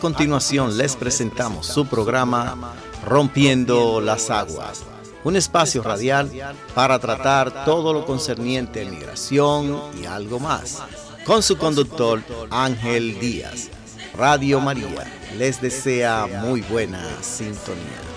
Continuación les presentamos su programa Rompiendo las Aguas, un espacio radial para tratar todo lo concerniente a migración y algo más, con su conductor Ángel Díaz. Radio María les desea muy buena sintonía.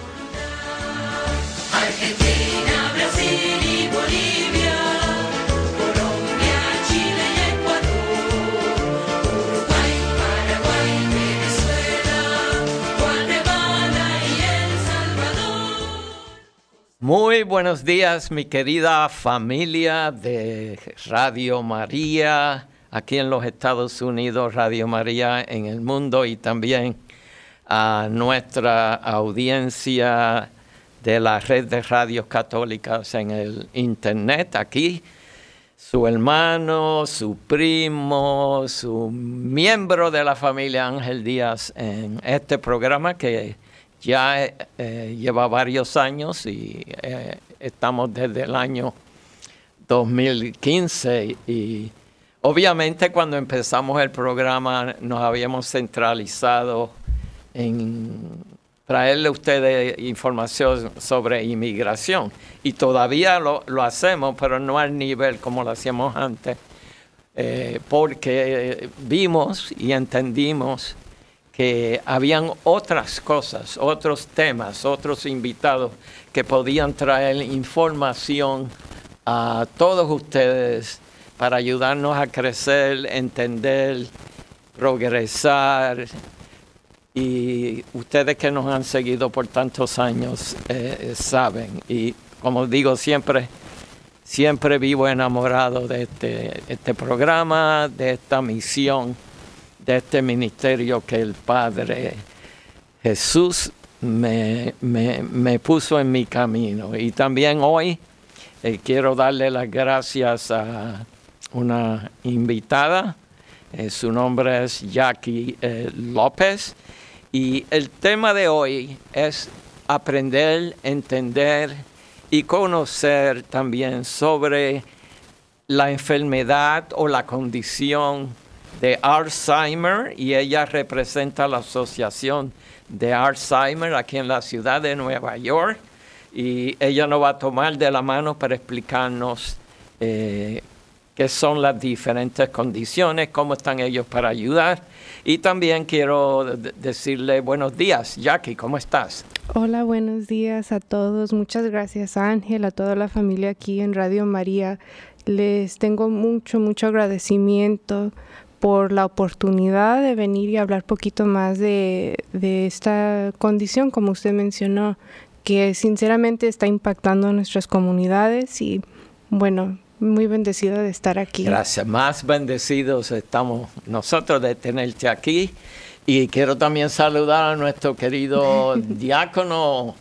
Muy buenos días, mi querida familia de Radio María, aquí en los Estados Unidos, Radio María en el mundo y también a nuestra audiencia de la red de radios católicas en el Internet, aquí su hermano, su primo, su miembro de la familia Ángel Díaz en este programa que ya eh, lleva varios años y eh, estamos desde el año 2015 y obviamente cuando empezamos el programa nos habíamos centralizado en traerle a ustedes información sobre inmigración y todavía lo, hacemos pero no al nivel como lo hacíamos antes eh, porque vimos y entendimos que habían otras cosas, otros temas, otros invitados que podían traer información a todos ustedes para ayudarnos a crecer, entender, progresar. Y ustedes que nos han seguido por tantos años eh, saben. Y como digo siempre, siempre vivo enamorado de este, este programa, de esta misión de este ministerio que el Padre Jesús me, puso en mi camino. Y también hoy eh, quiero darle las gracias a una invitada. Eh, su nombre es Jackie eh, López. Y el tema de hoy es aprender, entender y conocer también sobre la enfermedad o la condición de Alzheimer y ella representa la Asociación de Alzheimer aquí en la ciudad de Nueva York y ella nos va a tomar de la mano para explicarnos eh, qué son las diferentes condiciones, cómo están ellos para ayudar. Y también quiero decirle buenos días, Jackie, ¿cómo estás? Hola, buenos días a todos. Muchas gracias, Ángel, a toda la familia aquí en Radio María. Les tengo mucho, mucho agradecimiento por la oportunidad de venir y hablar poquito más de, esta condición, como usted mencionó, que sinceramente está impactando nuestras comunidades y bueno, muy bendecida de estar aquí. Gracias, más bendecidos estamos nosotros de tenerte aquí y quiero también saludar a nuestro querido diácono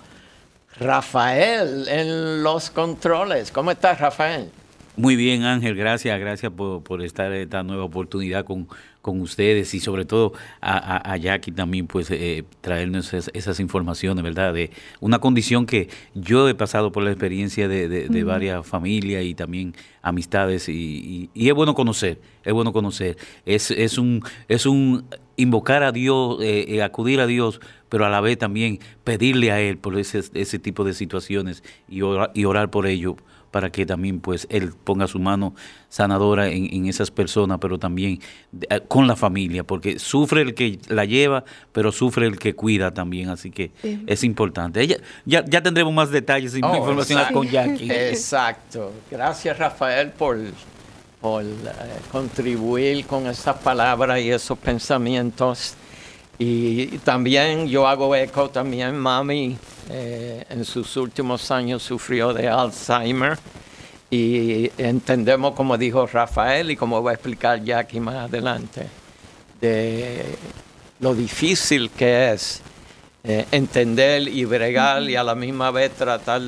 Rafael en los controles. ¿Cómo estás, Rafael? Muy bien, Ángel, gracias, gracias por, por estar esta nueva oportunidad con, con ustedes y sobre todo a, a, Jackie también, pues eh, traernos esas, informaciones, ¿verdad? De una condición que yo he pasado por la experiencia de, de, varias familias y también amistades y, y, es bueno conocer, es bueno conocer. Es, es, un, es un invocar a Dios, eh, eh, acudir a Dios, pero a la vez también pedirle a Él por ese, ese tipo de situaciones y orar, y orar por ello para que también pues él ponga su mano sanadora en, esas personas, pero también eh, con la familia, porque sufre el que la lleva, pero sufre el que cuida también, así que es importante. Ella, ya, ya tendremos más detalles y más oh, información con Jackie. Exacto. Gracias Rafael por, por eh, contribuir con esas palabras y esos pensamientos. Y también yo hago eco también, mami eh, en sus últimos años sufrió de Alzheimer y entendemos, como dijo Rafael y como va a explicar Jackie más adelante, de lo difícil que es eh, entender y bregar y a la misma vez tratar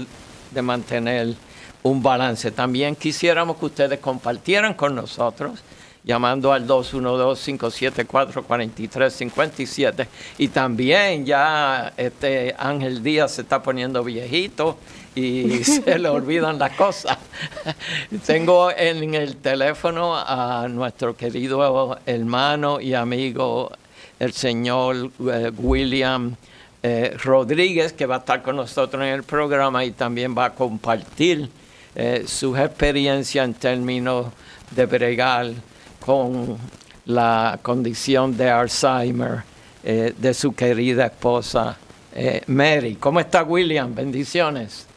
de mantener un balance. También quisiéramos que ustedes compartieran con nosotros llamando al 212-574-4357. Y también ya este Ángel Díaz se está poniendo viejito y se le olvidan las cosas. Tengo en el teléfono a nuestro querido hermano y amigo el señor eh, William eh, Rodríguez, que va a estar con nosotros en el programa y también va a compartir sus experiencias en términos de bregar con la condición de Alzheimer de su querida esposa Mary. ¿Cómo está William? Bendiciones.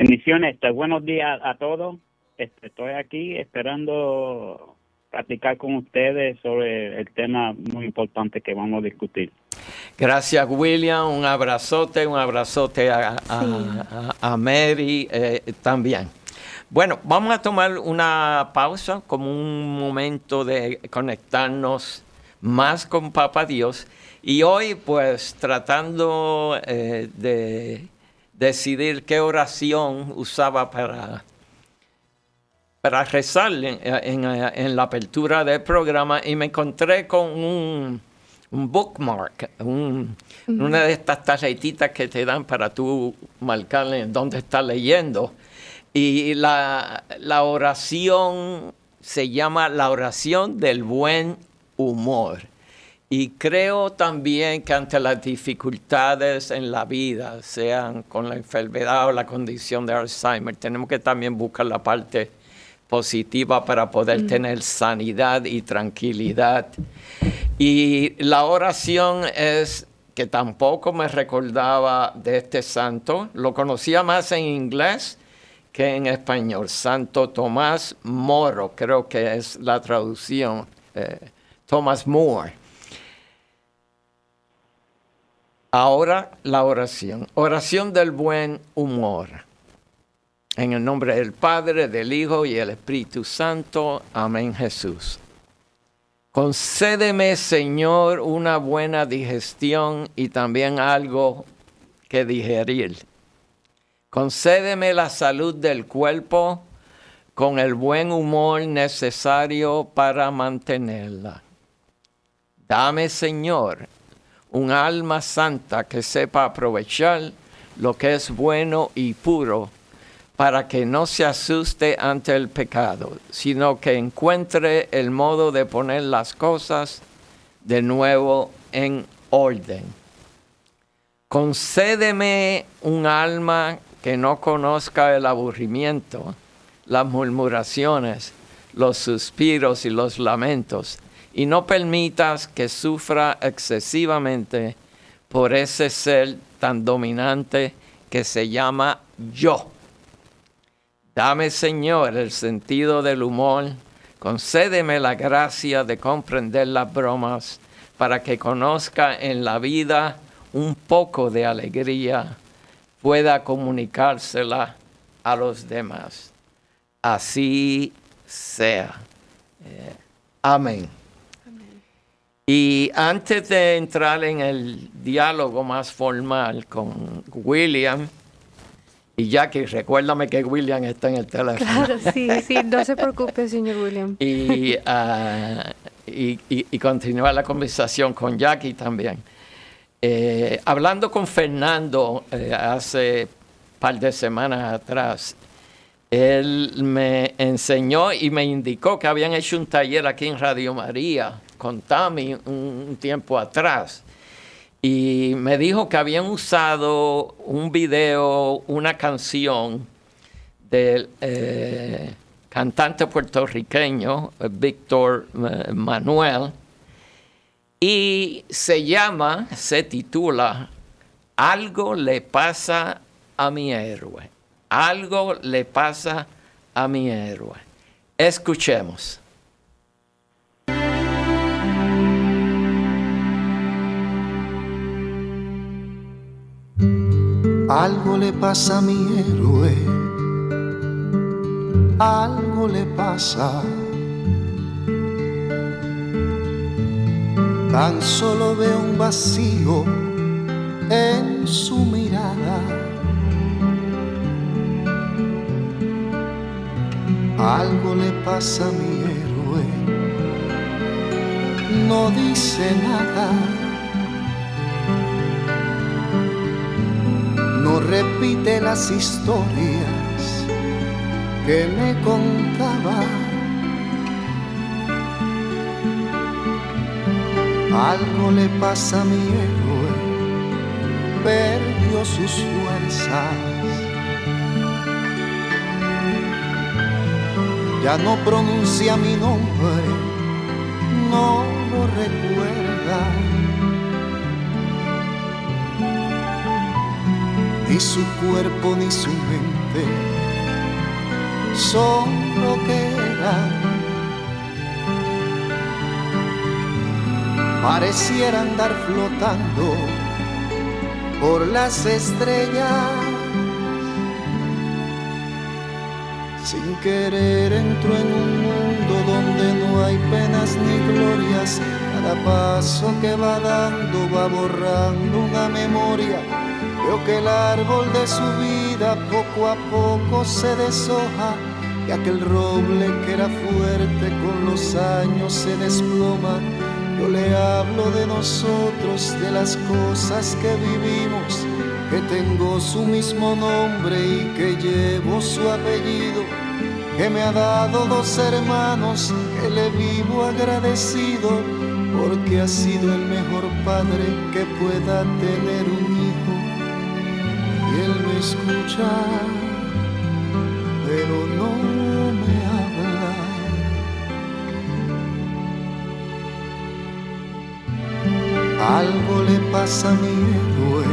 Bendiciones, este, buenos días a todos. Este, estoy aquí esperando platicar con ustedes sobre el tema muy importante que vamos a discutir. Gracias, William. Un abrazote, un abrazote a, a, Mary eh, también. Bueno, vamos a tomar una pausa como un momento de conectarnos más con Papa Dios. Y hoy, pues, tratando eh, de decidir qué oración usaba para para rezar en, la apertura del programa y me encontré con un, bookmark, una de estas tarjetitas que te dan para tú marcarle dónde estás leyendo. Y la, la oración se llama la oración del buen humor. Y creo también que ante las dificultades en la vida, sean con la enfermedad o la condición de Alzheimer, tenemos que también buscar la parte positiva para poder tener sanidad y tranquilidad. Y la oración es que tampoco me recordaba de este santo, lo conocía más en inglés que en español, Santo Tomás Moro, creo que es la traducción, eh, Thomas More. Ahora la oración, oración del buen humor. En el nombre del Padre, del Hijo y del Espíritu Santo. Amén Jesús. Concédeme, Señor, una buena digestión y también algo que digerir. Concédeme la salud del cuerpo con el buen humor necesario para mantenerla. Dame, Señor, un alma santa que sepa aprovechar lo que es bueno y puro para que no se asuste ante el pecado, sino que encuentre el modo de poner las cosas de nuevo en orden. Concédeme un alma que no conozca el aburrimiento, las murmuraciones, los suspiros y los lamentos, y no permitas que sufra excesivamente por ese ser tan dominante que se llama yo. Dame, Señor, el sentido del humor, concédeme la gracia de comprender las bromas para que conozca en la vida un poco de alegría, pueda comunicársela a los demás. Así sea. Eh, amén. Y antes de entrar en el diálogo más formal con William, y Jackie, recuérdame que William está en el teléfono. Claro, sí, sí, no se preocupe, señor William. y, uh, y, continuar la conversación con Jackie también. Eh, hablando con Fernando eh, hace par de semanas atrás, él me enseñó y me indicó que habían hecho un taller aquí en Radio María con Tami un tiempo atrás. Y me dijo que habían usado un video, una canción del eh, cantante puertorriqueño Víctor Manuel y se llama, se titula Algo le pasa a mi héroe. Algo le pasa a mi héroe. Escuchemos. Algo le pasa a mi héroe, algo le pasa. Tan solo veo un vacío en su mirada. Algo le pasa a mi héroe, no dice nada repite las historias que me contaba. Algo le pasa a mi héroe, perdió sus fuerzas. Ya no pronuncia mi nombre, no lo recuerda. Ni su cuerpo ni su mente son lo que eran pareciera andar flotando por las estrellas. Sin querer entro en un mundo donde no hay penas ni glorias. Cada paso que va dando va borrando una memoria. Veo que el árbol de su vida poco a poco se deshoja y aquel roble que era fuerte con los años se desploma yo le hablo de nosotros, de las cosas que vivimos, que tengo su mismo nombre y que llevo su apellido, que me ha dado dos hermanos, que le vivo agradecido, porque ha sido el mejor padre que pueda tener un hijo. Y él me escucha, pero no Algo le pasa a mi héroe,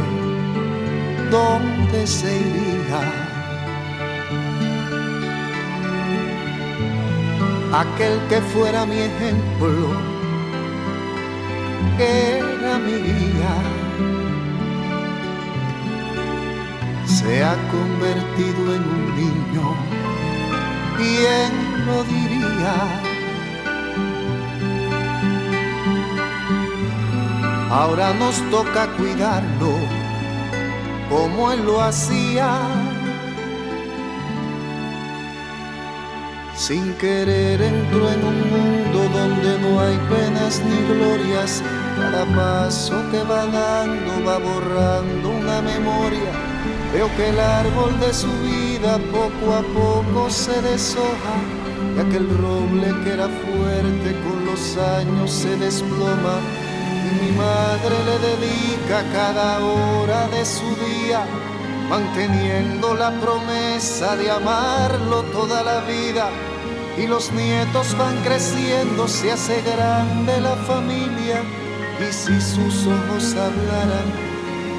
¿dónde se iría? Aquel que fuera mi ejemplo, era mi guía, se ha convertido en un niño, ¿quién lo diría? Ahora nos toca cuidarlo como él lo hacía. Sin querer entró en un mundo donde no hay penas ni glorias. Cada paso que va dando va borrando una memoria. Veo que el árbol de su vida poco a poco se deshoja. Y aquel roble que era fuerte con los años se desploma mi madre le dedica cada hora de su día, manteniendo la promesa de amarlo toda la vida. Y los nietos van creciendo, se hace grande la familia. Y si sus ojos hablaran,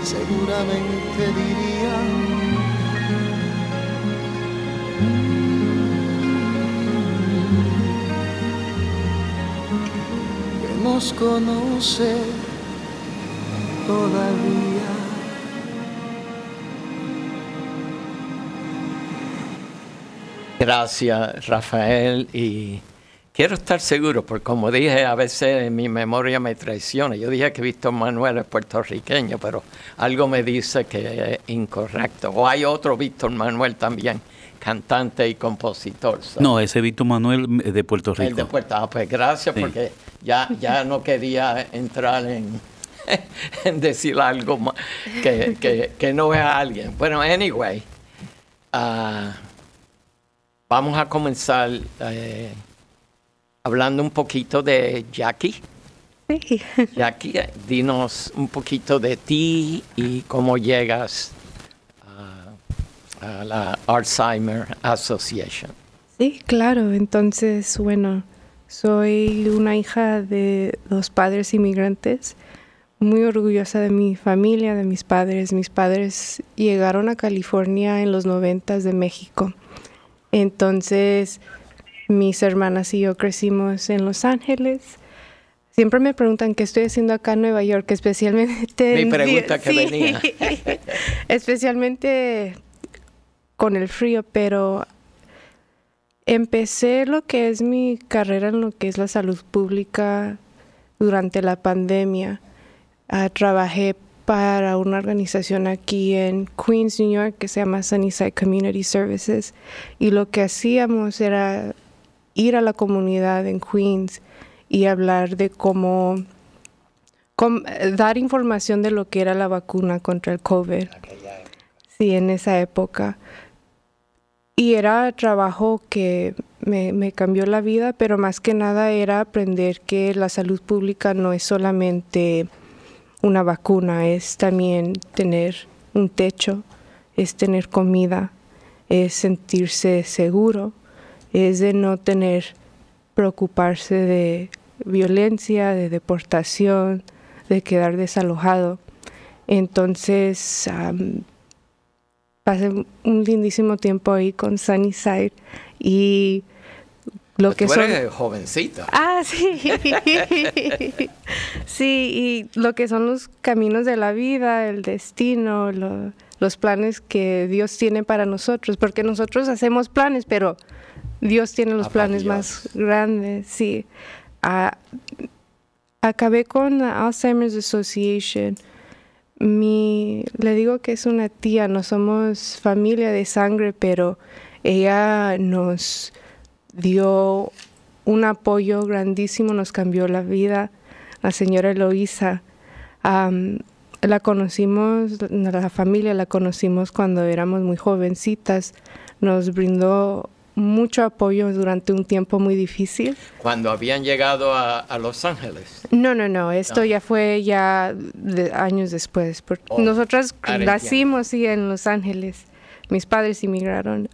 seguramente dirían conoce todavía. Gracias, Rafael. Y quiero estar seguro, porque como dije, a veces mi memoria me traiciona. Yo dije que Víctor Manuel es puertorriqueño, pero algo me dice que es incorrecto. O hay otro Víctor Manuel también cantante y compositor. No, ese Víctor Manuel de Puerto Rico. El de Puerto Ah, pues gracias, porque ya, ya no quería entrar en, decir algo que, que, no es a alguien. Bueno, anyway, ah, vamos a comenzar eh, hablando un poquito de Jackie. Sí. Jackie, dinos un poquito de ti y cómo llegas a la Alzheimer Association. Sí, claro. Entonces, bueno, soy una hija de dos padres inmigrantes, muy orgullosa de mi familia, de mis padres. Mis padres llegaron a California en los noventas de México. Entonces, mis hermanas y yo crecimos en Los Ángeles. Siempre me preguntan qué estoy haciendo acá en Nueva York, especialmente... Mi pregunta que venía. especialmente con el frío, pero empecé lo que es mi carrera en lo que es la salud pública durante la pandemia. Ah, trabajé para una organización aquí en Queens, New York, que se llama Sunnyside Community Services, y lo que hacíamos era ir a la comunidad en Queens y hablar de cómo, cómo dar información de lo que era la vacuna contra el COVID. Sí, en esa época. Y era trabajo que me, cambió la vida, pero más que nada era aprender que la salud pública no es solamente una vacuna, es también tener un techo, es tener comida, es sentirse seguro, es de no tener preocuparse de violencia, de deportación, de quedar desalojado. Entonces, pasé un lindísimo tiempo ahí con Sunnyside y lo pues que tú jovencita. Ah, sí. sí, y lo que son los caminos de la vida, el destino, los planes que Dios tiene para nosotros, porque nosotros hacemos planes, pero Dios tiene los planes más grandes, sí. acabé con Alzheimer's Association. Mi, le digo que es una tía, no somos familia de sangre, pero ella nos dio un apoyo grandísimo, nos cambió la vida. La señora Eloísa, la conocimos, la familia la conocimos cuando éramos muy jovencitas, nos brindó mucho apoyo durante un tiempo muy difícil. Cuando habían llegado a, Los Ángeles. No, no, no, esto ya fue ya años después. Porque oh, nosotras nacimos en Los Ángeles, mis padres emigraron.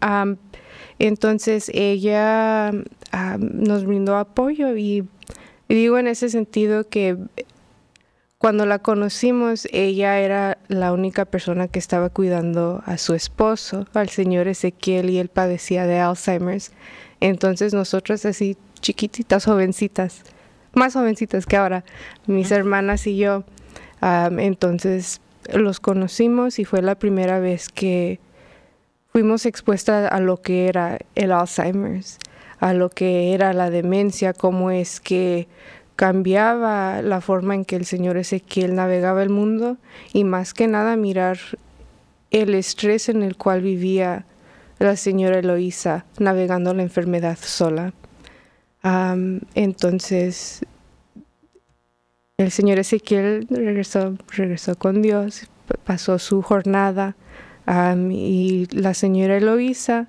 Entonces ella nos brindó apoyo y, digo en ese sentido que cuando la conocimos ella era la única persona que estaba cuidando a su esposo, al señor Ezequiel, y él padecía de Alzheimer's. Entonces nosotros así chiquititas, jovencitas, más jovencitas que ahora, mis hermanas y yo, entonces los conocimos y fue la primera vez que fuimos expuestas a lo que era el Alzheimer's, a lo que era la demencia, cómo es que cambiaba la forma en que el señor Ezequiel navegaba el mundo y más que nada mirar el estrés en el cual vivía la señora Eloísa navegando la enfermedad sola. entonces, el señor Ezequiel regresó, regresó con Dios, pasó su jornada y la señora Eloísa,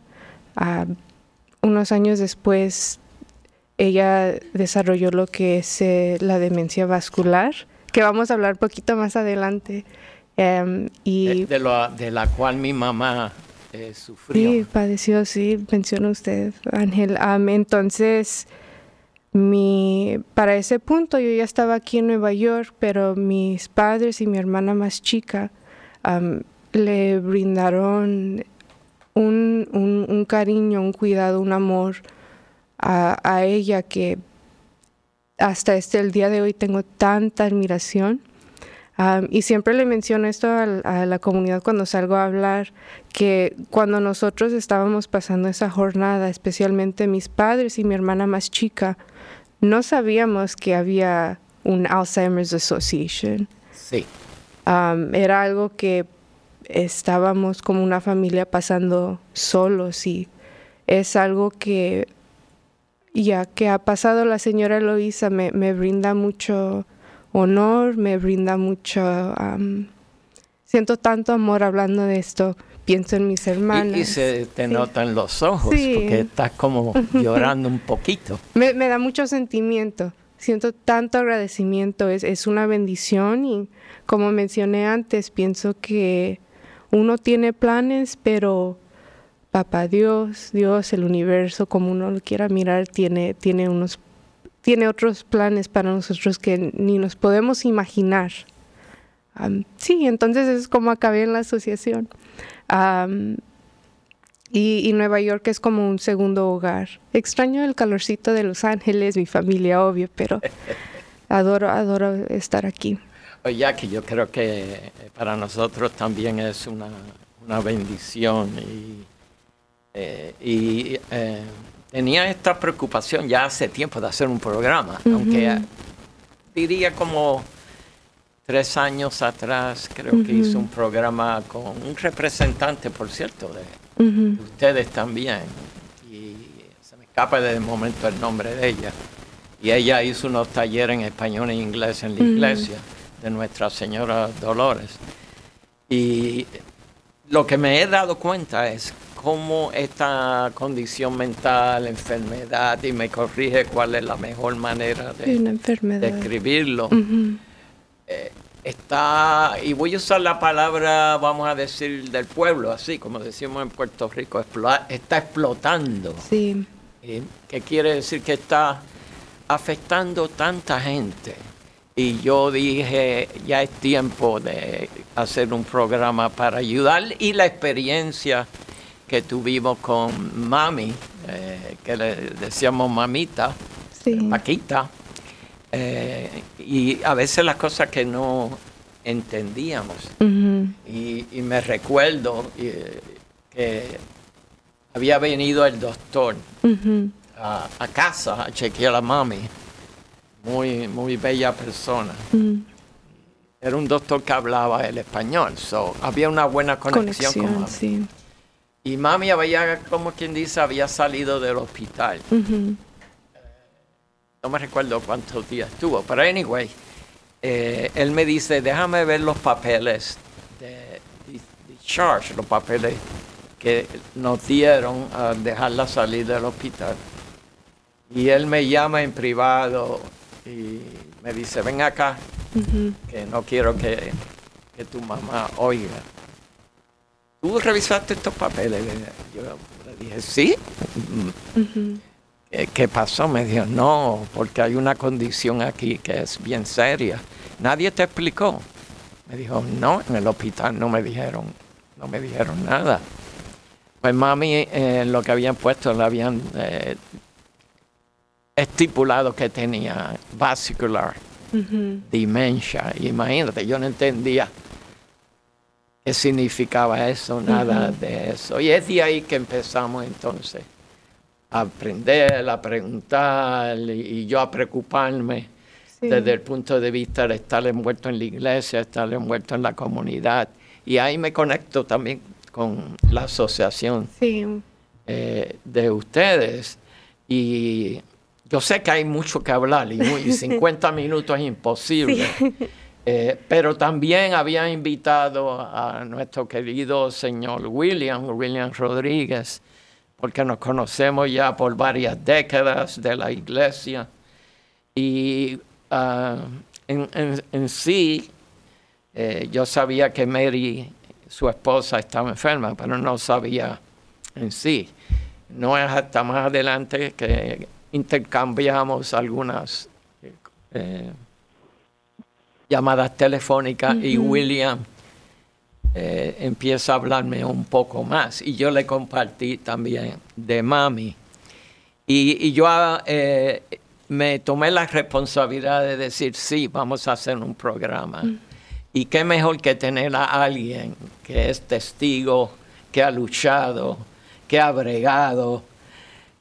unos años después, ella desarrolló lo que es eh, la demencia vascular, que vamos a hablar poquito más adelante. Em, y de, la cual mi mamá eh, sufrió. Sí, padeció, sí, menciona usted, Ángel. entonces, mi, para ese punto yo ya estaba aquí en Nueva York, pero mis padres y mi hermana más chica le brindaron un, cariño, un cuidado, un amor a, ella que hasta este el día de hoy tengo tanta admiración. y siempre le menciono esto a, la comunidad cuando salgo a hablar, que cuando nosotros estábamos pasando esa jornada, especialmente mis padres y mi hermana más chica, no sabíamos que había un Alzheimer's Association. Sí. era algo que estábamos como una familia pasando solos y es algo que ya que ha pasado la señora Eloísa me, me brinda mucho honor, me brinda mucho... siento tanto amor hablando de esto, pienso en mis hermanas. Y, se te notan los ojos, porque estás como llorando un poquito. Me, me, da mucho sentimiento, siento tanto agradecimiento, es, es una bendición y como mencioné antes, pienso que uno tiene planes, pero papá Dios, Dios, el universo, como uno lo quiera mirar, tiene, tiene unos tiene otros planes para nosotros que ni nos podemos imaginar. sí, entonces es como acabé en la asociación. y, Nueva York es como un segundo hogar. Extraño el calorcito de Los Ángeles, mi familia, obvio, pero adoro, adoro estar aquí. Ya que yo creo que para nosotros también es una, bendición y, eh, eh, tenía esta preocupación ya hace tiempo de hacer un programa, aunque diría como tres años atrás creo que hice un programa con un representante, por cierto, de, ustedes también, y se me escapa de momento el nombre de ella, y ella hizo unos talleres en español e inglés en la iglesia de Nuestra Señora Dolores. Y lo que me he dado cuenta es cómo esta condición mental, enfermedad, y me corrige cuál es la mejor manera de describirlo, eh, está, y voy a usar la palabra, vamos a decir, del pueblo, así como decimos en Puerto Rico, está explotando. Sí. ¿Qué quiere decir que está afectando tanta gente? Y yo dije, ya es tiempo de hacer un programa para ayudar y la experiencia que tuvimos con Mami, eh, que le decíamos mamita, Paquita, eh, y a veces las cosas que no entendíamos. y, me recuerdo eh, que había venido el doctor a, a, casa a chequear a Mami muy, muy bella persona. Era un doctor que hablaba el español, so, había una buena conexión, con mami. Sí. Y mami había, como quien dice, había salido del hospital. Eh, no me recuerdo cuántos días estuvo, pero anyway, eh, él me dice, déjame ver los papeles de, charge, los papeles que nos dieron a dejarla salir del hospital. Y él me llama en privado y me dice, ven acá, que no quiero que, tu mamá oiga. ¿Tú revisaste estos papeles? Yo le dije, sí. ¿Qué, pasó? Me dijo, no, porque hay una condición aquí que es bien seria. Nadie te explicó. Me dijo, no, en el hospital no me dijeron, no me dijeron nada. Pues mami, eh, lo que habían puesto, le habían eh, estipulado que tenía vascular demencia. Imagínate, yo no entendía qué significaba eso, nada de eso. Y es de ahí que empezamos entonces a aprender, a preguntar y, yo a preocuparme desde el punto de vista de estar envuelto en la iglesia, estar envuelto en la comunidad. Y ahí me conecto también con la asociación eh, de ustedes. Y yo sé que hay mucho que hablar y, 50 minutos es imposible. Eh, pero también había invitado a nuestro querido señor William, William Rodríguez, porque nos conocemos ya por varias décadas de la iglesia. Y ah, en, sí, eh, yo sabía que Mary, su esposa, estaba enferma, pero no sabía en sí. No es hasta más adelante que intercambiamos algunas eh, llamadas telefónicas y William eh, empieza a hablarme un poco más y yo le compartí también de mami. Y, yo eh, me tomé la responsabilidad de decir, sí, vamos a hacer un programa. Y qué mejor que tener a alguien que es testigo, que ha luchado, que ha bregado,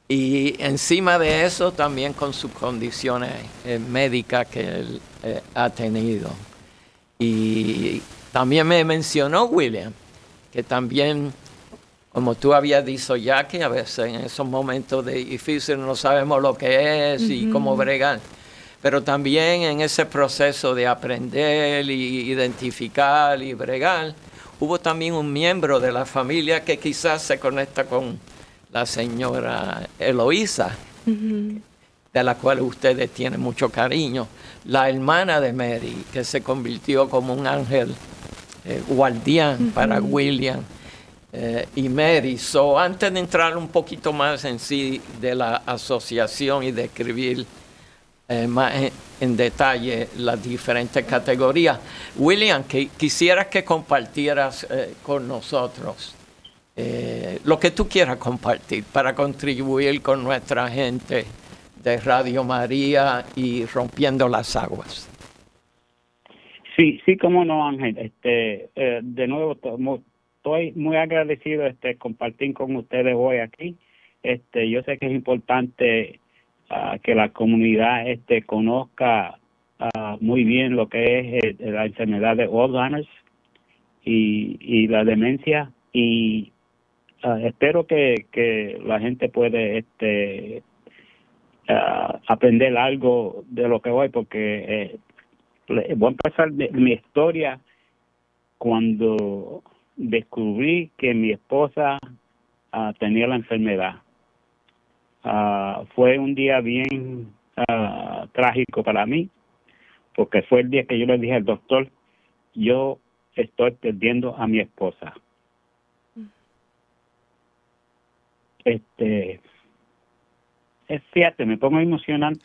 y encima de eso también con sus condiciones eh, médicas que él eh, ha tenido. Y también me mencionó William, que también, como tú habías dicho ya, que a veces en esos momentos de difícil no sabemos lo que es y cómo bregar. Pero también en ese proceso de aprender y identificar y bregar, hubo también un miembro de la familia que quizás se conecta con la señora Eloísa, de la cual ustedes tienen mucho cariño, la hermana de Mary, que se convirtió como un ángel eh, guardián para William eh, y Mary. So, antes de entrar un poquito más en sí de la asociación y describir eh, más en, detalle las diferentes categorías, William, que quisiera que compartieras con nosotros lo que tú quieras compartir para contribuir con nuestra gente de Radio María y rompiendo las aguas. Sí, sí, como no, Ángel. Este, eh, de nuevo, estoy muy agradecido este compartir con ustedes hoy aquí. Este, yo sé que es importante ah, que la comunidad este conozca ah, muy bien lo que es eh, la enfermedad de Alzheimer's y, y la demencia y Ah, espero que, que la gente puede este ah, aprender algo de lo que voy porque eh, voy a empezar de, mi historia cuando descubrí que mi esposa ah, tenía la enfermedad. Ah, fue un día bien trágico para mí, porque fue el día que yo le dije al doctor, yo estoy perdiendo a mi esposa. Este, es fíjate, me pongo emocionante.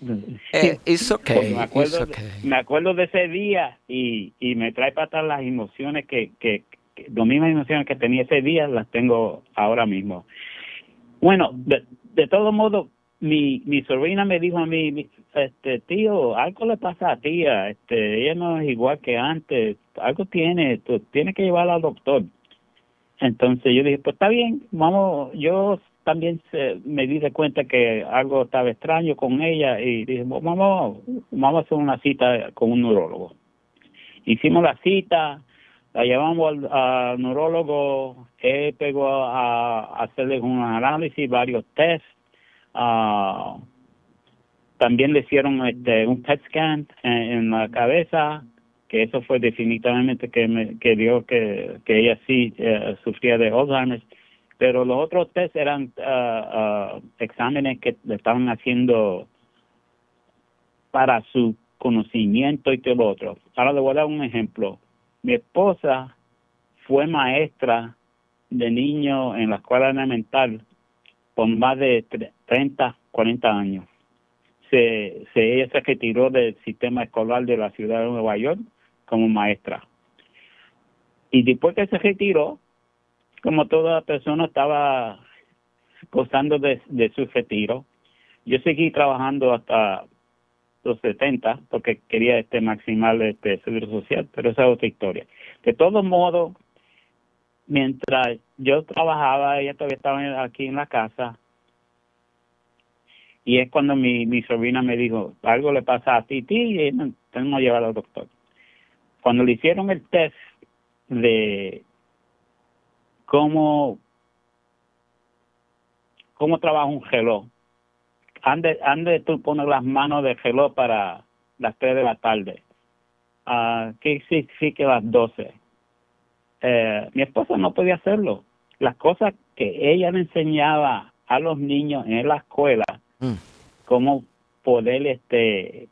Eh, okay, me, acuerdo, me acuerdo de ese día y, y me trae para atrás las emociones que, que, que, las mismas emociones que tenía ese día las tengo ahora mismo. Bueno, de, de todo modo, mi, mi sobrina me dijo a mí, este tío, algo le pasa a tía, este, ella no es igual que antes, algo tiene, tú tienes que llevarla al doctor. Entonces yo dije, pues está bien, vamos, yo también se, me di de cuenta que algo estaba extraño con ella y dije, vamos, vamos a hacer una cita con un neurólogo. Hicimos la cita, la llevamos al, neurólogo, él pegó a, hacerle un análisis, varios tests, Uh, también le hicieron este, un PET scan en, la cabeza, que eso fue definitivamente que, me, que dio que, que ella sí eh, sufría de Alzheimer's. Pero los otros test eran uh, exámenes que le estaban haciendo para su conocimiento y todo lo otro. Ahora le voy a dar un ejemplo. Mi esposa fue maestra de niño en la escuela elemental por más de 30, 40 años. Se, se, ella se retiró del sistema escolar de la ciudad de Nueva York como maestra. Y después que se retiró, como toda persona estaba gozando de, su retiro, yo seguí trabajando hasta los 70 porque quería este maximal este seguro social, pero esa es otra historia. De todos modos, mientras yo trabajaba, ella todavía estaba aquí en la casa, y es cuando mi, mi sobrina me dijo, algo le pasa a ti, ti, y tenemos que llevar al doctor. Cuando le hicieron el test de cómo, cómo trabaja un reloj, ande, ande tú pones las manos del reloj para las 3 de la tarde. Uh, ¿Qué significa las 12? Eh, mi esposa no podía hacerlo. Las cosas que ella le enseñaba a los niños en la escuela, mm. cómo poder este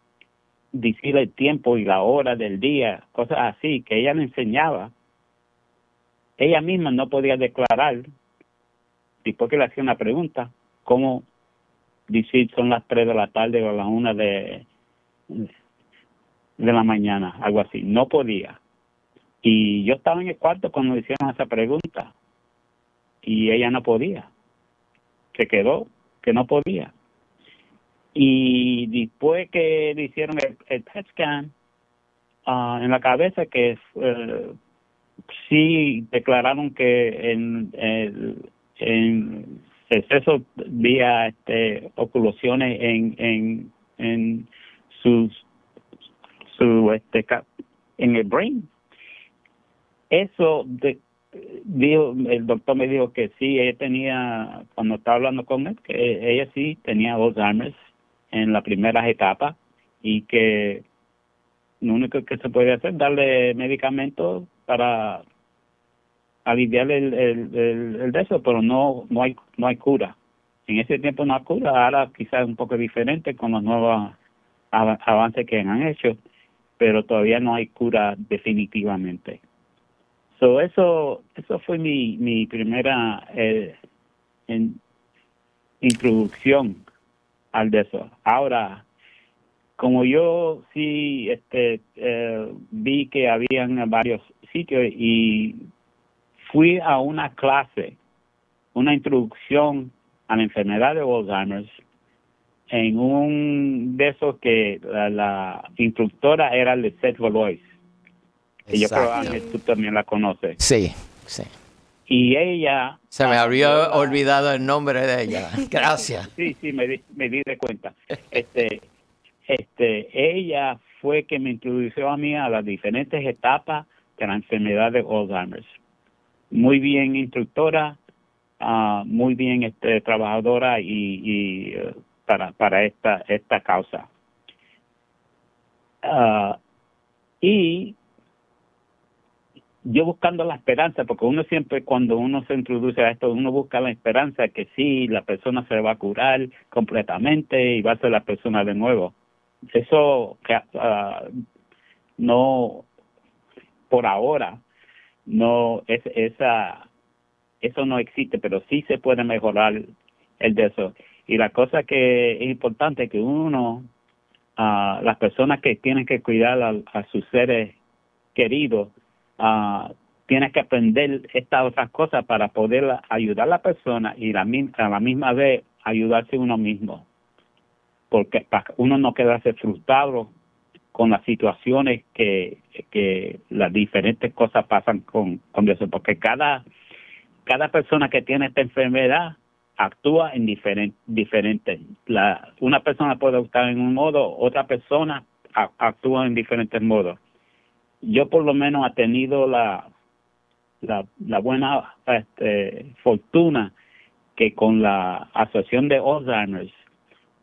decir el tiempo y la hora del día, cosas así que ella le enseñaba. Ella misma no podía declarar, después que le hacía una pregunta, cómo decir son las 3 de la tarde o las 1 de, de la mañana, algo así. No podía. Y yo estaba en el cuarto cuando le hicieron esa pregunta y ella no podía. Se quedó que no podía. Y después que le hicieron el, el PET scan uh, en la cabeza, que uh, sí declararon que en, en, en exceso vía este, oclusiones en, en, en sus su este en el brain. Eso de, dijo, el doctor me dijo que sí, ella tenía, cuando estaba hablando con él, que ella sí tenía Alzheimer's en la primera etapa y que lo único que se puede hacer darle medicamentos para aliviar el, el, el, de eso, pero no, no, hay, no hay cura. En ese tiempo no hay cura, ahora quizás un poco diferente con los nuevos avances que han hecho, pero todavía no hay cura definitivamente. So eso eso fue mi mi primera eh, introducción al de eso. Ahora, como yo sí este eh, vi que habían varios sitios y fui a una clase, una introducción a la enfermedad de Alzheimer's en un de esos que la, instructora era Lisette Valois que yo creo que tú también la conoces. Sí, sí. Y ella... Se me había olvidado el nombre de ella. Gracias. sí, sí, me di, me di de cuenta. Este, este, ella fue que me introdujo a mí a las diferentes etapas de la enfermedad de Alzheimer's. Muy bien instructora, uh, muy bien este, trabajadora y, y uh, para, para esta, esta causa. Uh, y yo buscando la esperanza, porque uno siempre cuando uno se introduce a esto, uno busca la esperanza que sí, la persona se va a curar completamente y va a ser la persona de nuevo. Eso uh, no, por ahora, no es esa, eso no existe, pero sí se puede mejorar el de eso. Y la cosa que es importante que uno, uh, las personas que tienen que cuidar a sus seres queridos, uh, tienes que aprender estas otras cosas para poder ayudar a la persona y la, a la misma vez ayudarse uno mismo. Porque uno no quedarse frustrado con las situaciones que, que las diferentes cosas pasan con, con eso. Porque cada, cada persona que tiene esta enfermedad actúa en diferente, diferente. La, una persona puede estar en un modo, otra persona actúa en diferentes modos yo por lo menos he tenido la, la, la buena este, fortuna que con la asociación de Alzheimer's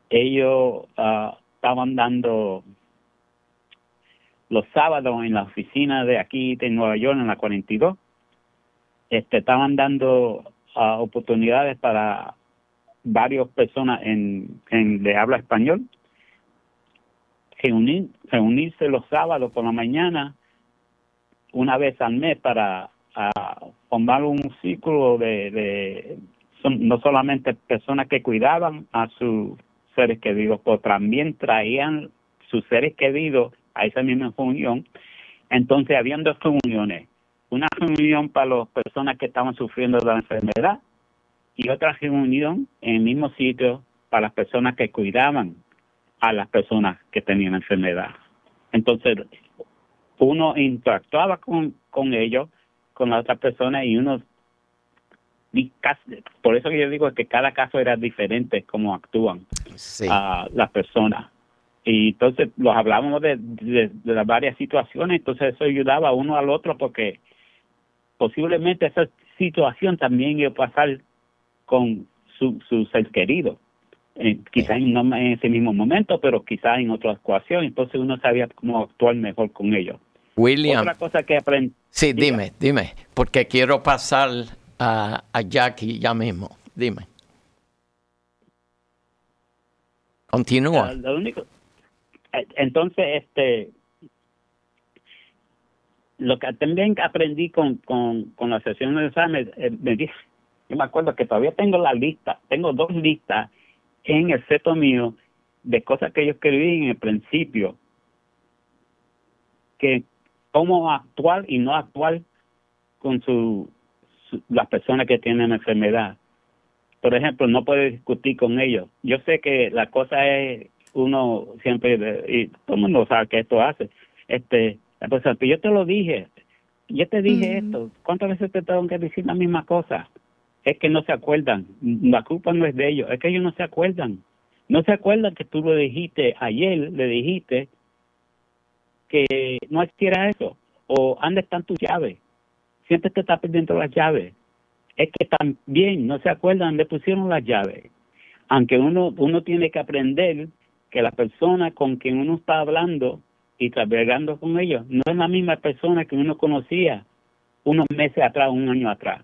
ellos uh, estaban dando los sábados en la oficina de aquí de Nueva York en la 42 este estaban dando uh, oportunidades para varias personas en, en de habla español reunir, reunirse los sábados por la mañana una vez al mes para formar un ciclo de, no solamente personas que cuidaban a sus seres queridos, pero también traían sus seres queridos a esa misma reunión. Entonces habían dos reuniones, una reunión para las personas que estaban sufriendo de la enfermedad y otra reunión en el mismo sitio para las personas que cuidaban a las personas que tenían enfermedad. Entonces, uno interactuaba con, con ellos, con la otra persona y uno por eso que yo digo que cada caso era diferente cómo actúan a las personas. Y entonces los hablábamos de, de, las varias situaciones entonces eso ayudaba uno al otro porque posiblemente esa situación también iba a pasar con su, su ser querido. Eh, quizás no en ese mismo momento pero quizás en otra ecuación entonces uno sabía cómo actuar mejor con ellos. William. Otra cosa que aprendí. Sí, dime, dime, porque quiero pasar a, a Jackie ya mismo. Dime. Continúa. Lo único, eh, entonces, este, lo que también aprendí con, con, con la sesión de examen, eh, me dije, yo me acuerdo que todavía tengo la lista, tengo dos listas en el seto mío de cosas que yo escribí en el principio, que cómo actuar y no actuar con su, las personas que tienen enfermedad. Por ejemplo, no puede discutir con ellos. Yo sé que la cosa es uno siempre y todo el mundo sabe que esto hace. Este, la persona, yo te lo dije, yo te dije esto. ¿Cuántas veces te tengo que decir la misma cosa? Es que no se acuerdan. La culpa no es de ellos, es que ellos no se acuerdan. No se acuerdan que tú lo dijiste ayer, le dijiste que no existiera eso. O ¿dónde están tus llaves? Siempre te está perdiendo las llaves. Es que también no se acuerdan dónde pusieron las llaves. Aunque uno, uno tiene que aprender que la persona con quien uno está hablando y trabajando con ellos no es la misma persona que uno conocía unos meses atrás, un año atrás.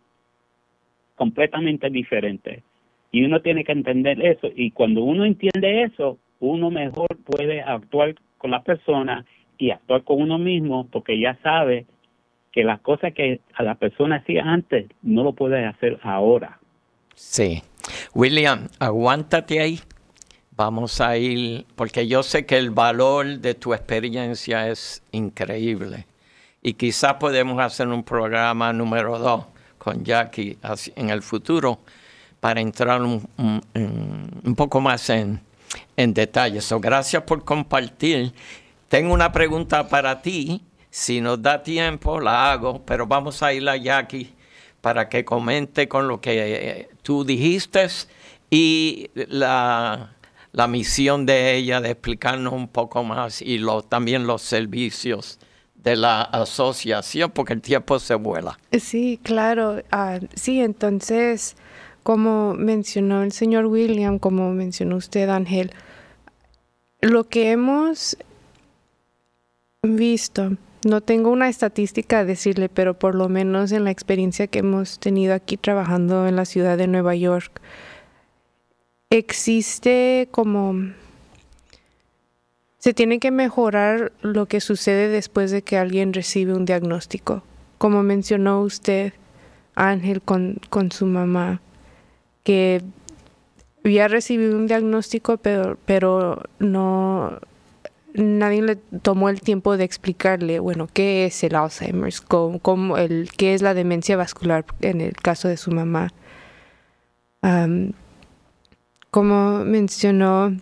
Completamente diferente. Y uno tiene que entender eso. Y cuando uno entiende eso, uno mejor puede actuar con la persona y actuar con uno mismo porque ya sabe que las cosas que a la persona hacía antes no lo puede hacer ahora. Sí. William, aguántate ahí. Vamos a ir, porque yo sé que el valor de tu experiencia es increíble. Y quizás podemos hacer un programa número dos con Jackie en el futuro para entrar un, un, poco más en, en detalle. So, gracias por compartir. Tengo una pregunta para ti. Si nos da tiempo, la hago, pero vamos a ir a Jackie para que comente con lo que eh, tú dijiste y la, misión de ella de explicarnos un poco más y lo, también los servicios de la asociación, porque el tiempo se vuela. Sí, claro. Ah, sí, entonces, como mencionó el señor William, como mencionó usted, Ángel, lo que hemos visto no tengo una estadística a decirle, pero por lo menos en la experiencia que hemos tenido aquí trabajando en la ciudad de Nueva York, existe como... Se tiene que mejorar lo que sucede después de que alguien recibe un diagnóstico. Como mencionó usted, Ángel, con, con su mamá, que había recibido un diagnóstico, pero, pero no, nadie le tomó el tiempo de explicarle, bueno, qué es el Alzheimer's, el, qué es la demencia vascular en el caso de su mamá. como mencionó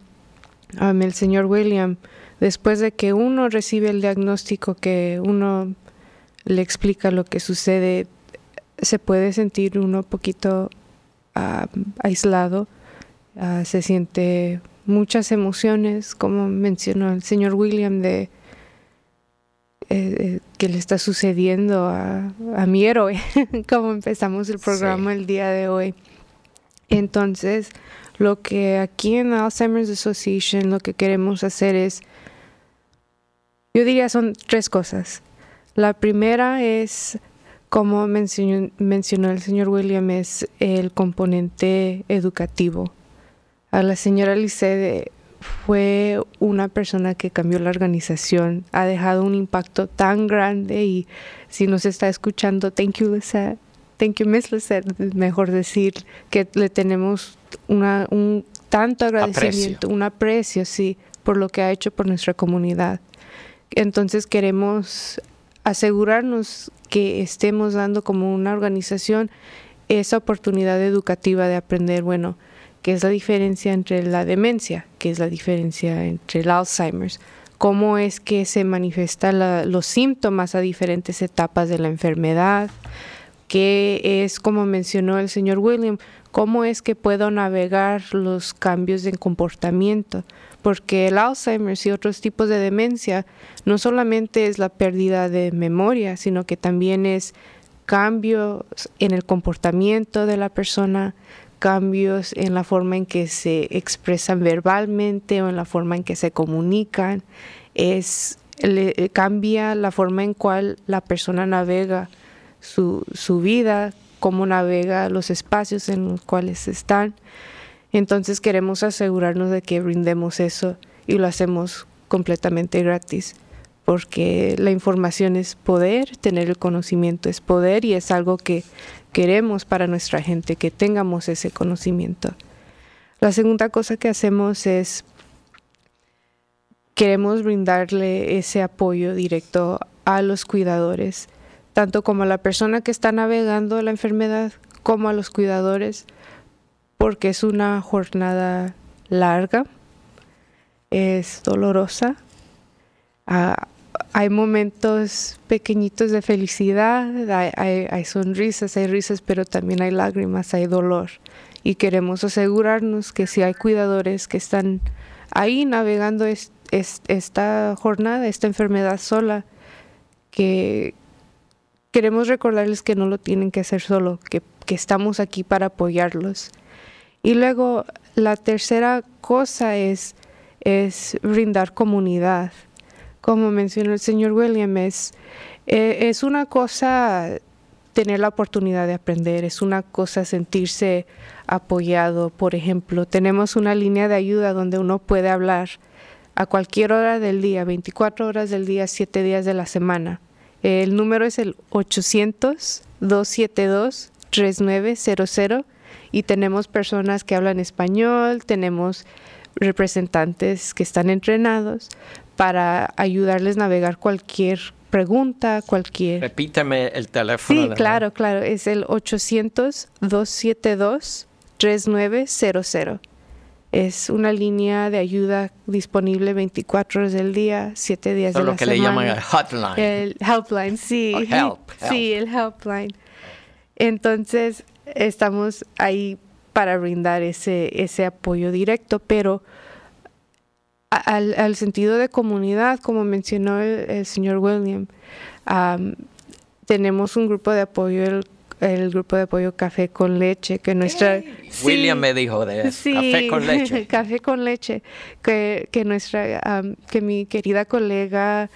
el señor William, después de que uno recibe el diagnóstico, que uno le explica lo que sucede, se puede sentir uno poquito aislado, ah, se siente muchas emociones, como mencionó el señor William, de eh, eh, que le está sucediendo a, mi héroe, como empezamos el programa el día de hoy. Entonces, lo que aquí en Alzheimer's Association lo que queremos hacer es, yo diría son tres cosas. La primera es, como mencionó, mencionó el señor William, es el componente educativo a la señora Lisset fue una persona que cambió la organización, ha dejado un impacto tan grande y si nos está escuchando, thank you Lisette, thank you Miss Lisette, mejor decir que le tenemos una, un tanto agradecimiento, un aprecio, sí, por lo que ha hecho por nuestra comunidad. Entonces queremos asegurarnos que estemos dando como una organización esa oportunidad educativa de aprender, bueno, qué es la diferencia entre la demencia, qué es la diferencia entre el Alzheimer's, cómo es que se manifiestan los síntomas a diferentes etapas de la enfermedad, qué es, como mencionó el señor William, cómo es que puedo navegar los cambios en comportamiento, porque el Alzheimer's y otros tipos de demencia no solamente es la pérdida de memoria, sino que también es cambios en el comportamiento de la persona, cambios en la forma en que se expresan verbalmente o en la forma en que se comunican, es le, cambia la forma en cual la persona navega su, su vida, cómo navega los espacios en los cuales están. Entonces queremos asegurarnos de que brindemos eso y lo hacemos completamente gratis, porque la información es poder, tener el conocimiento es poder y es algo que queremos para nuestra gente, que tengamos ese conocimiento. La segunda cosa que hacemos es, queremos brindarle ese apoyo directo a los cuidadores, tanto como a la persona que está navegando la enfermedad, como a los cuidadores, porque es una jornada larga, es dolorosa. Hay momentos pequeñitos de felicidad, hay, sonrisas, hay risas, pero también hay lágrimas, hay dolor. Y queremos asegurarnos que si hay cuidadores que están ahí navegando esta jornada, esta enfermedad sola, que queremos recordarles que no lo tienen que hacer solo, que, estamos aquí para apoyarlos. Y luego la tercera cosa es brindar comunidad como mencionó el señor William, es, eh, es una cosa tener la oportunidad de aprender, es una cosa sentirse apoyado. Por ejemplo, tenemos una línea de ayuda donde uno puede hablar a cualquier hora del día, 24 horas del día, 7 días de la semana. El número es el 800-272-3900 y tenemos personas que hablan español, tenemos representantes que están entrenados para ayudarles a navegar cualquier pregunta, cualquier... Repíteme el teléfono. Sí, claro, claro, es el 800-272-3900. Es una línea de ayuda disponible 24 horas del día, 7 días de la semana. lo que le llaman el hotline. El helpline, sí. help, Sí, el helpline. Entonces, estamos ahí para brindar ese, ese apoyo directo, pero al, sentido de comunidad, como mencionó el, señor William, tenemos un grupo de apoyo, el, grupo de apoyo Café con Leche, que nuestra... William me dijo de eso, Café con Leche. café con Leche, que, que nuestra, que mi querida colega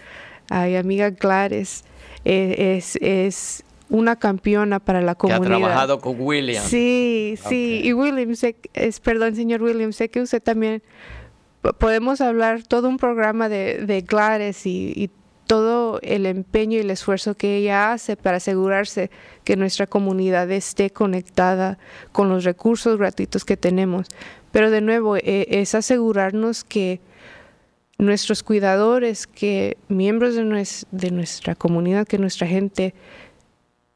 Ay, amiga Gladys eh, es, es una campeona para la comunidad. Que ha trabajado con William. Sí, sí. Y William, sé, es, perdón, señor William, sé que usted también podemos hablar todo un programa de, de Gladys y, y, todo el empeño y el esfuerzo que ella hace para asegurarse que nuestra comunidad esté conectada con los recursos gratuitos que tenemos. Pero de nuevo, e, es asegurarnos que nuestros cuidadores, que miembros de, de nuestra comunidad, que nuestra gente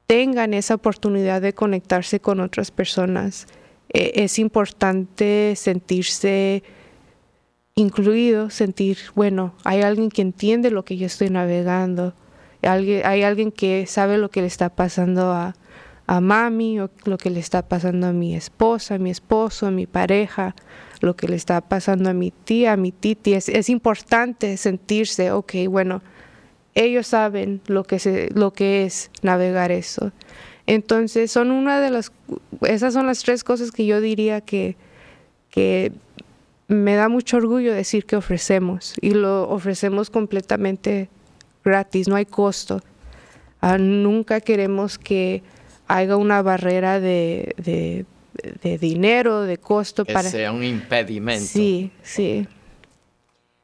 tengan esa oportunidad de conectarse con otras personas. E, es importante sentirse incluido, sentir, bueno, hay alguien que entiende lo que yo estoy navegando, hay, alguien que sabe lo que le está pasando a, a mami o lo que le está pasando a mi esposa, a mi esposo, a mi pareja, lo que le está pasando a mi tía, a mi titi. Es, es importante sentirse, ok, bueno, ellos saben lo que, se, lo que es navegar eso. Entonces, son una de las, esas son las tres cosas que yo diría que, que me da mucho orgullo decir que ofrecemos y lo ofrecemos completamente gratis, no hay costo. Ah, nunca queremos que haya una barrera de, de, de dinero, de costo que para... sea un impedimento. Sí, sí.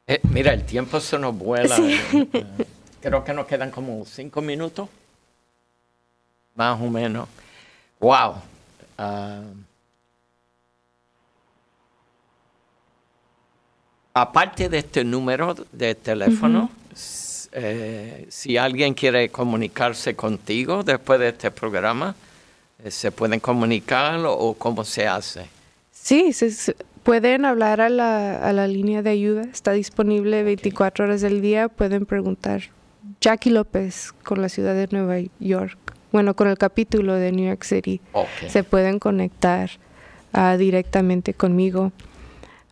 Eh, mira, el tiempo se nos vuela. Sí. Eh, creo que nos quedan como cinco minutos, más o menos. Wow. Uh, aparte de este número de teléfono, uh -huh. eh, si alguien quiere comunicarse contigo después de este programa, eh, ¿se pueden comunicar o, cómo se hace? Sí, se, pueden hablar a la, a la, línea de ayuda, está disponible 24 horas del día, pueden preguntar. Jackie López con la ciudad de Nueva York, bueno, con el capítulo de New York City, okay. se pueden conectar uh, directamente conmigo.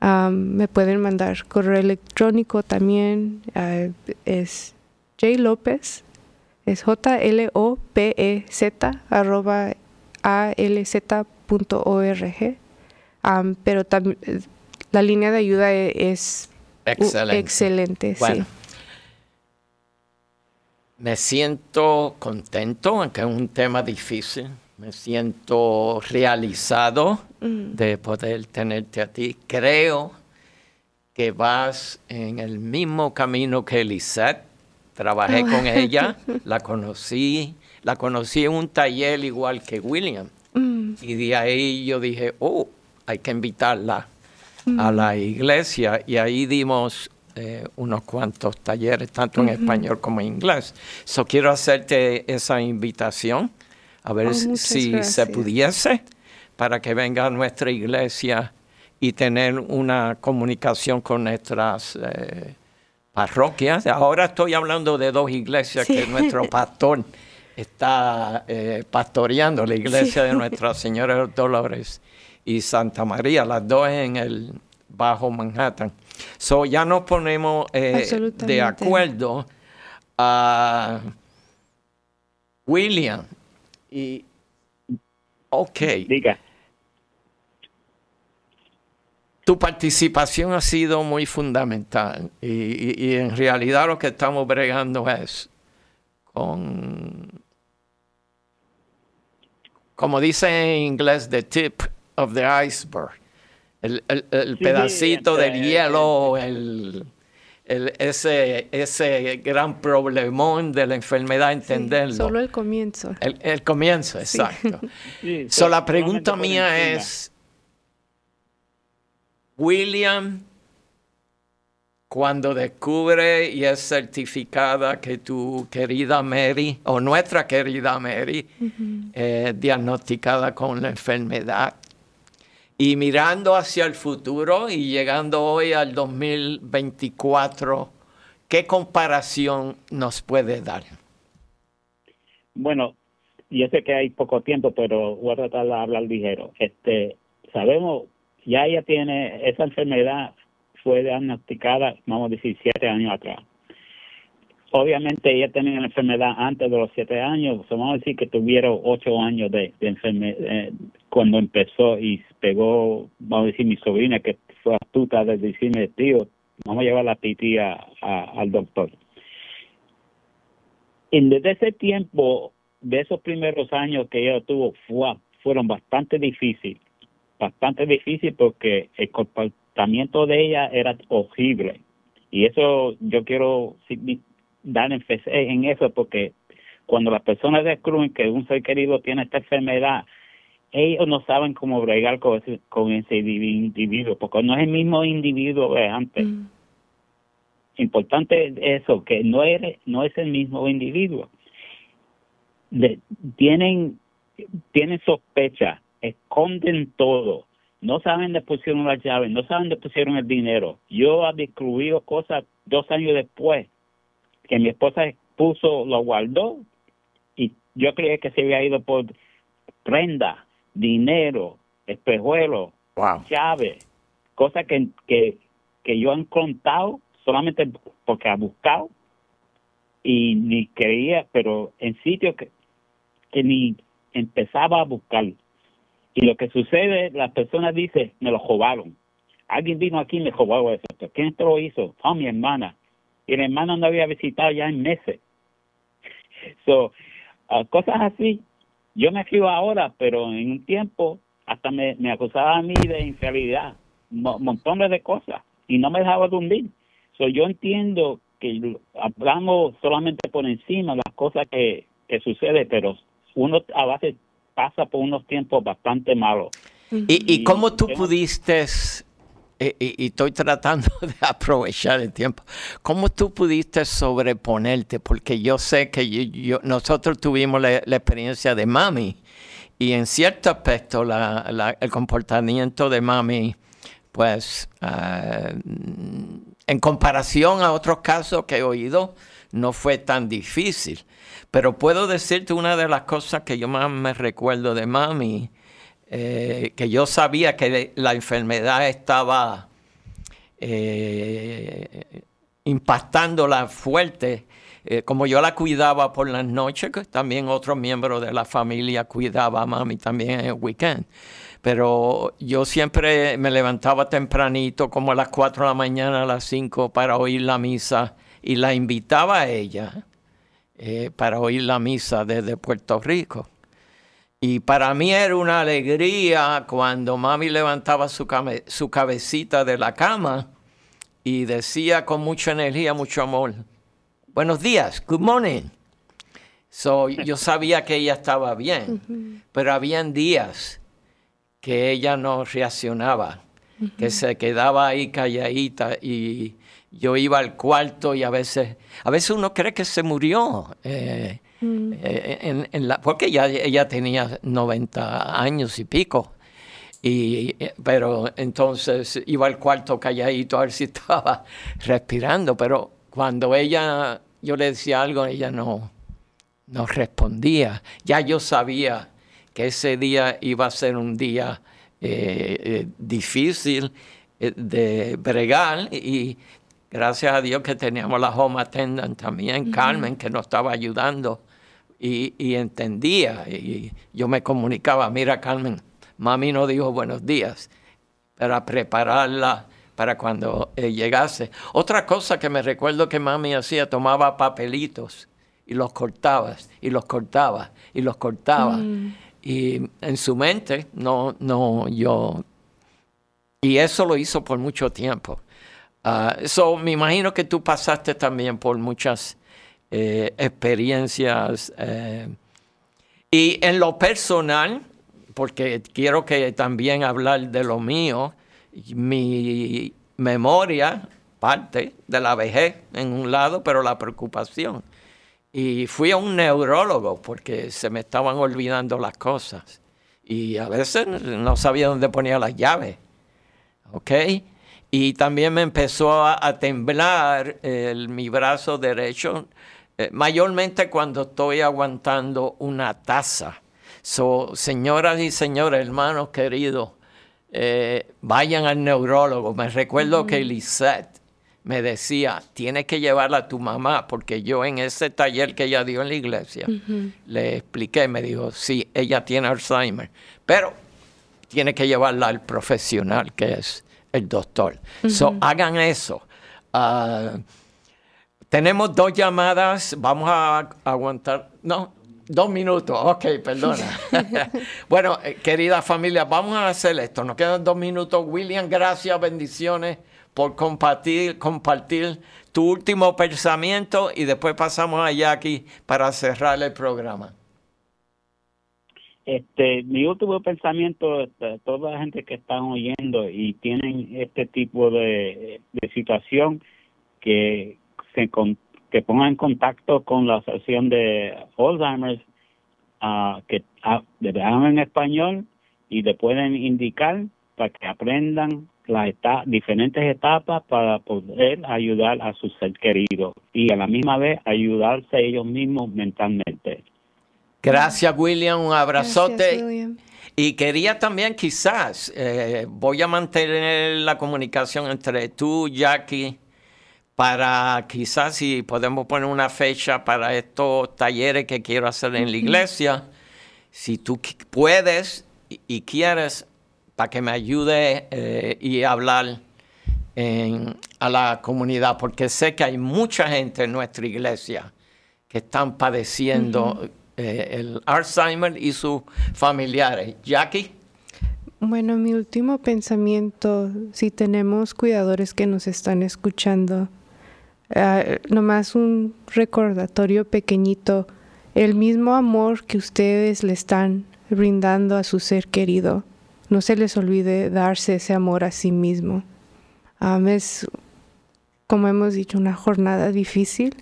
Um, me pueden mandar correo electrónico también, uh, es J López, es J-L-O-P-E-Z, arroba alz.org. Um, pero la línea de ayuda es, excelente. excelente bueno. sí. Me siento contento, aunque es un tema difícil. Me siento realizado mm. de poder tenerte a ti. Creo que vas en el mismo camino que Lisette. Trabajé oh. con ella, la conocí, la conocí en un taller igual que William. Mm. Y de ahí yo dije, oh, hay que invitarla mm. a la iglesia. Y ahí dimos eh, unos cuantos talleres, tanto en uh -huh. español como en inglés. So, quiero hacerte esa invitación, a ver oh, si gracias. se pudiese, para que venga a nuestra iglesia y tener una comunicación con nuestras eh, parroquias. Ahora estoy hablando de dos iglesias sí. que nuestro pastor está eh, pastoreando, la iglesia Sí. de Nuestra Señora de los Dolores y Santa María, las dos en el Bajo Manhattan. So ya nos ponemos eh, de acuerdo a William y ok, Diga. tu participación ha sido muy fundamental y, y- y en realidad lo que estamos bregando es con, como dice en inglés, the tip of the iceberg, el, el- el Sí, pedacito del hielo, el, el- ese, ese gran problemón de la enfermedad, Sí, entenderlo. solo el comienzo. el, el comienzo, exacto. Sí, So, la pregunta mía es, William, cuando descubre y es certificada que tu querida Mary, o nuestra querida Mary, eh, diagnosticada con la enfermedad, y mirando hacia el futuro y llegando hoy al 2024, ¿qué comparación nos puede dar? Bueno, yo sé que hay poco tiempo, pero voy a tratar de hablar ligero. Este, sabemos, ya ella tiene esa enfermedad, fue diagnosticada, vamos a decir, siete años atrás. Obviamente ella tenía la enfermedad antes de los siete años, vamos a decir que tuvieron ocho años de, de enfermedad cuando empezó y pegó, vamos a decir, mi sobrina que fue astuta de decirme, tío, vamos a llevar la titi a, al doctor desde ese tiempo, de esos primeros años que ella tuvo, fue, fueron bastante difíciles, bastante difícil porque el comportamiento de ella era horrible. Y eso yo quiero dar énfasis en eso porque cuando las personas descubren que un ser querido tiene esta enfermedad, ellos no saben cómo bregar con ese, con ese individuo, porque no es el mismo individuo de antes. Mm. Importante eso, que no, eres, no es el mismo individuo. tienen, tienen sospecha, esconden todo, no saben dónde pusieron las llaves, no saben dónde pusieron el dinero. Yo he descubierdo cosas dos años después que mi esposa puso, lo guardó y yo creía que se había ido por prenda, dinero, espejuelo, llave, cosas que, que, que yo he contado solamente porque ha buscado y ni creía, pero en sitios que, que ni empezaba a buscar. Y lo que sucede, las personas dicen, me lo robaron. Alguien vino aquí y me robó eso. ¿Quién te lo hizo? Oh, mi hermana. Y la hermana no había visitado ya en meses. So, uh, cosas así. Yo me fío ahora, pero en un tiempo hasta me, me acusaba a mí de infidelidad. montones de cosas. Y no me dejaba dormir. So, yo entiendo que hablamos solamente por encima las cosas que, que sucede, pero uno a veces pasa por unos tiempos bastante malos. ¿Y, y cómo tú pudiste, y, estoy tratando de aprovechar el tiempo, cómo tú pudiste sobreponerte? Porque yo sé que nosotros tuvimos la, experiencia de mami y en cierto aspecto el comportamiento de mami, pues, uh, en comparación a otros casos que he oído, no fue tan difícil. Pero puedo decirte una de las cosas que yo más me recuerdo de mami, eh, que yo sabía que la enfermedad estaba eh, impactándola fuerte. Eh, como yo la cuidaba por las noches, que también otro miembro de la familia cuidaba a mami también en el weekend pero yo siempre me levantaba tempranito, como a las 4 de la mañana, a las 5, para oír la misa y la invitaba a ella eh, para oír la misa desde Puerto Rico. Y para mí era una alegría cuando mami levantaba su, su cabecita de la cama y decía con mucha energía, mucho amor, buenos días, good morning. So, yo sabía que ella estaba bien, pero habían días que ella no reaccionaba, que se quedaba ahí calladita y yo iba al cuarto y a veces, a veces uno cree que se murió, eh, mm. eh, en, la, porque ella, ella tenía 90 años y pico. Y, eh, pero entonces iba al cuarto calladito a ver si estaba respirando, pero cuando ella, yo le decía algo, ella no, no respondía. Ya yo sabía que ese día iba a ser un día eh, eh, difícil eh, de bregar y gracias a Dios que teníamos la home attendant también, Carmen, que nos estaba ayudando y, entendía. Y yo me comunicaba, mira Carmen, mami no dijo buenos días, para prepararla para cuando llegase. Otra cosa que me recuerdo que mami hacía, tomaba papelitos y los cortaba, y los cortaba, y los cortaba. Mm. Y en su mente, no, no, yo. Y eso lo hizo por mucho tiempo. Eso ah, me imagino que tú pasaste también por muchas eh, experiencias. Eh, y en lo personal, porque quiero que también hablar de lo mío, mi memoria parte de la vejez en un lado, pero la preocupación. Y fui a un neurólogo porque se me estaban olvidando las cosas. Y a veces no sabía dónde ponía las llaves. ¿Ok? Y también me empezó a, temblar mi brazo derecho, eh, mayormente cuando estoy aguantando una taza. So, señoras y señores, hermanos queridos, eh, vayan al neurólogo. Me recuerdo que Lisette me decía, tienes que llevarla a tu mamá, porque yo en ese taller que ella dio en la iglesia, le expliqué, me dijo, sí, ella tiene Alzheimer, pero tiene que llevarla al profesional, que es el doctor. So, hagan eso. Ah, Tenemos dos llamadas, vamos a aguantar, no, dos minutos, ok, perdona. bueno, eh, querida familia, vamos a hacer esto, nos quedan dos minutos. William, gracias, bendiciones por compartir, compartir tu último pensamiento y después pasamos a Jackie para cerrar el programa. Este, mi último pensamiento, toda la gente que están oyendo y tienen este tipo de, situación, que se que pongan en contacto con la asociación de Alzheimer's, uh, que uh, en español y le pueden indicar para que aprendan las diferentes etapas para poder ayudar a su ser querido y a la misma vez ayudarse ellos mismos mentalmente. Gracias, William. Un abrazote. Y quería también, quizás, eh, voy a mantener la comunicación entre tú, Jackie, para quizás si podemos poner una fecha para estos talleres que quiero hacer en la iglesia. Si tú puedes y, quieres, para que me ayude eh, y hablar a la comunidad, porque sé que hay mucha gente en nuestra iglesia que están padeciendo. Eh, el Alzheimer y sus familiares. Jackie. Bueno, mi último pensamiento, si tenemos cuidadores que nos están escuchando, uh, nomás un recordatorio pequeñito, el mismo amor que ustedes le están brindando a su ser querido, no se les olvide darse ese amor a sí mismo. es, como hemos dicho, una jornada difícil.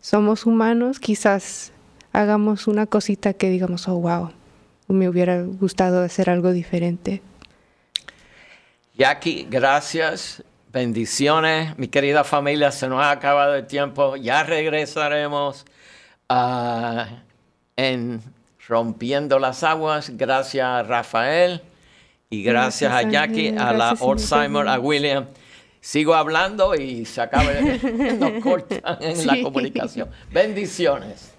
Somos humanos, quizás hagamos una cosita que digamos, oh, wow, me hubiera gustado hacer algo diferente. Jackie, gracias. Bendiciones. Mi querida familia, se nos ha acabado el tiempo. Ya regresaremos ah, en Rompiendo las Aguas. Gracias Rafael y gracias, a Jackie, a la Alzheimer, a William. Sigo hablando y se acaba, nos cortan en la comunicación. Bendiciones.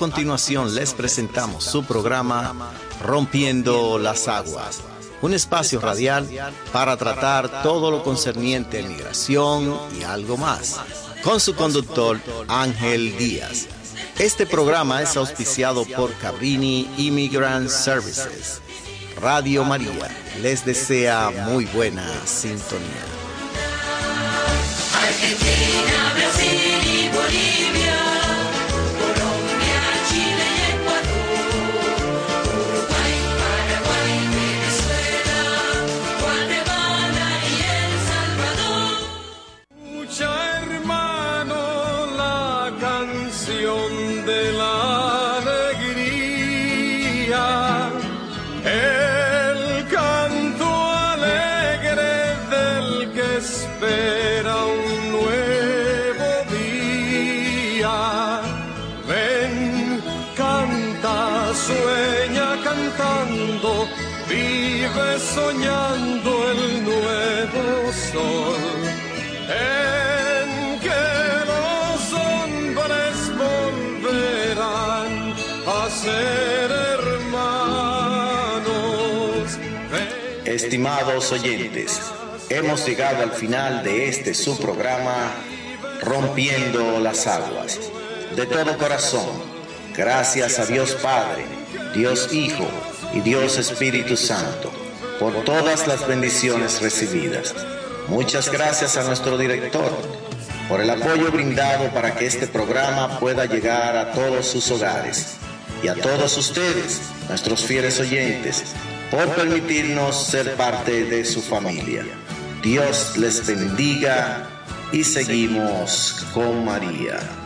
Continuación les presentamos su programa Rompiendo las Aguas, un espacio radial para tratar todo lo concerniente a migración y algo más, con su conductor Ángel Díaz. Este programa es auspiciado por Cabrini Immigrant Services. Radio María les desea muy buena sintonía. Estimados oyentes, hemos llegado al final de este su programa Rompiendo las Aguas. De todo corazón Gracias a Dios Padre, Dios Hijo y Dios Espíritu Santo por todas las bendiciones recibidas. Muchas gracias a nuestro director por el apoyo brindado para que este programa pueda llegar a todos sus hogares y a todos ustedes, nuestros fieles oyentes, por permitirnos ser parte de su familia. Dios les bendiga y seguimos con María.